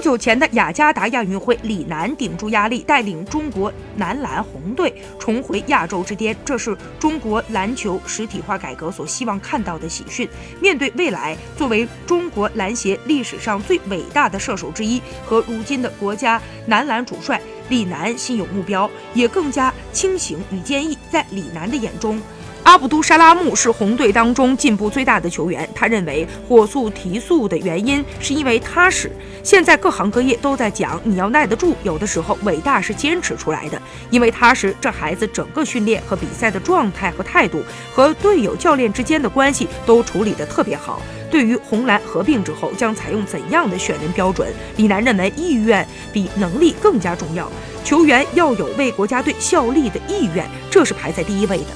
不久前的雅加达亚运会，李楠顶住压力，带领中国男篮红队重回亚洲之巅，这是中国篮球实体化改革所希望看到的喜讯。面对未来，作为中国篮协历史上最伟大的射手之一和如今的国家男篮主帅，李楠心有目标，也更加清醒与坚毅。在李楠的眼中，阿卜杜沙拉木是红队当中进步最大的球员。他认为火速提速的原因是因为踏实。现在各行各业都在讲你要耐得住，有的时候伟大是坚持出来的。因为踏实，这孩子整个训练和比赛的状态和态度，和队友、教练之间的关系都处理得特别好。对于红蓝合并之后将采用怎样的选人标准，李楠认为意愿比能力更加重要。球员要有为国家队效力的意愿，这是排在第一位的。